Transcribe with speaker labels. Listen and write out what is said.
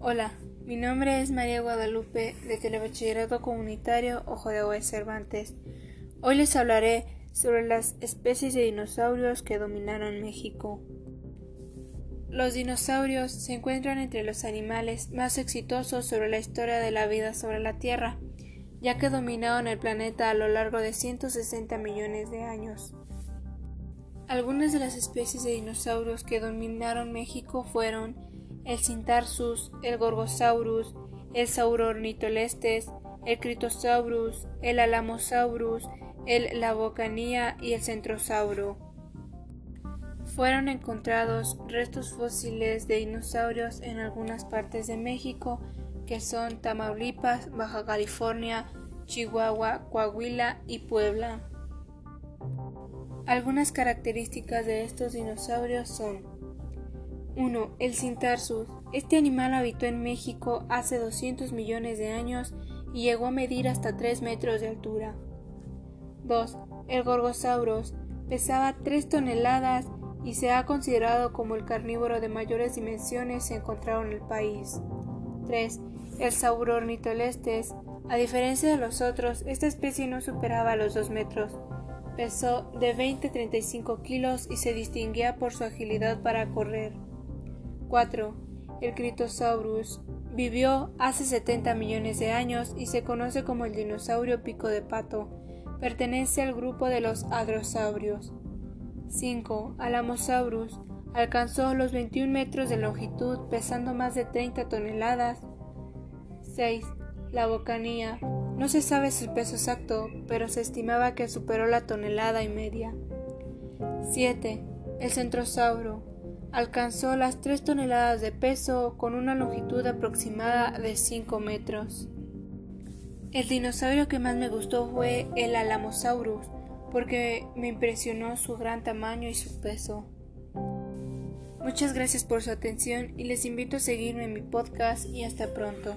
Speaker 1: Hola, mi nombre es María Guadalupe de Telebachillerato Comunitario Ojo de Agua Cervantes. Hoy les hablaré sobre las especies de dinosaurios que dominaron México. Los dinosaurios se encuentran entre los animales más exitosos sobre la historia de la vida sobre la Tierra, ya que dominaron el planeta a lo largo de 160 millones de años. Algunas de las especies de dinosaurios que dominaron México fueron el Cintarsus, el Gorgosaurus, el Saurornitolestes, el Critosaurus, el Alamosaurus, el Labocanía y el Centrosauro. Fueron encontrados restos fósiles de dinosaurios en algunas partes de México, que son Tamaulipas, Baja California, Chihuahua, Coahuila y Puebla. Algunas características de estos dinosaurios son 1. El Cintarsus. Este animal habitó en México hace 200 millones de años y llegó a medir hasta 3 metros de altura. 2. El Gorgosaurus. Pesaba 3 toneladas y se ha considerado como el carnívoro de mayores dimensiones encontrado en el país. 3. El Saurornitolestes. A diferencia de los otros, esta especie no superaba los 2 metros. Pesó de 20 a 35 kilos y se distinguía por su agilidad para correr. 4. El Critosaurus. Vivió hace 70 millones de años y se conoce como el dinosaurio pico de pato. Pertenece al grupo de los hadrosaurios. 5. Alamosaurus. Alcanzó los 21 metros de longitud, pesando más de 30 toneladas. 6. La bocanía. No se sabe su peso exacto, pero se estimaba que superó la tonelada y media. 7. El centrosauro. Alcanzó las 3 toneladas de peso con una longitud aproximada de 5 metros. El dinosaurio que más me gustó fue el Alamosaurus, porque me impresionó su gran tamaño y su peso. Muchas gracias por su atención y les invito a seguirme en mi podcast y hasta pronto.